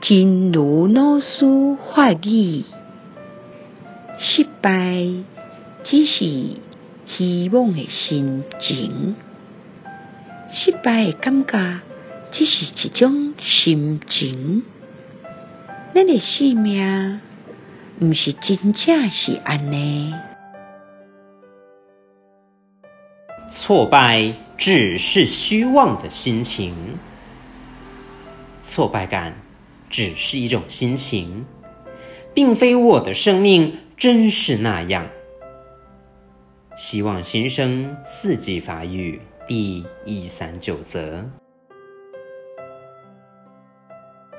真如老师法语，失败只是希望的心情，失败的感觉只是一种心情。咱的生命毋是真正是安尼。挫败只是虚妄的心情，挫败感只是一种心情，并非我的生命真是那样。希望新生四季发育第一三九则。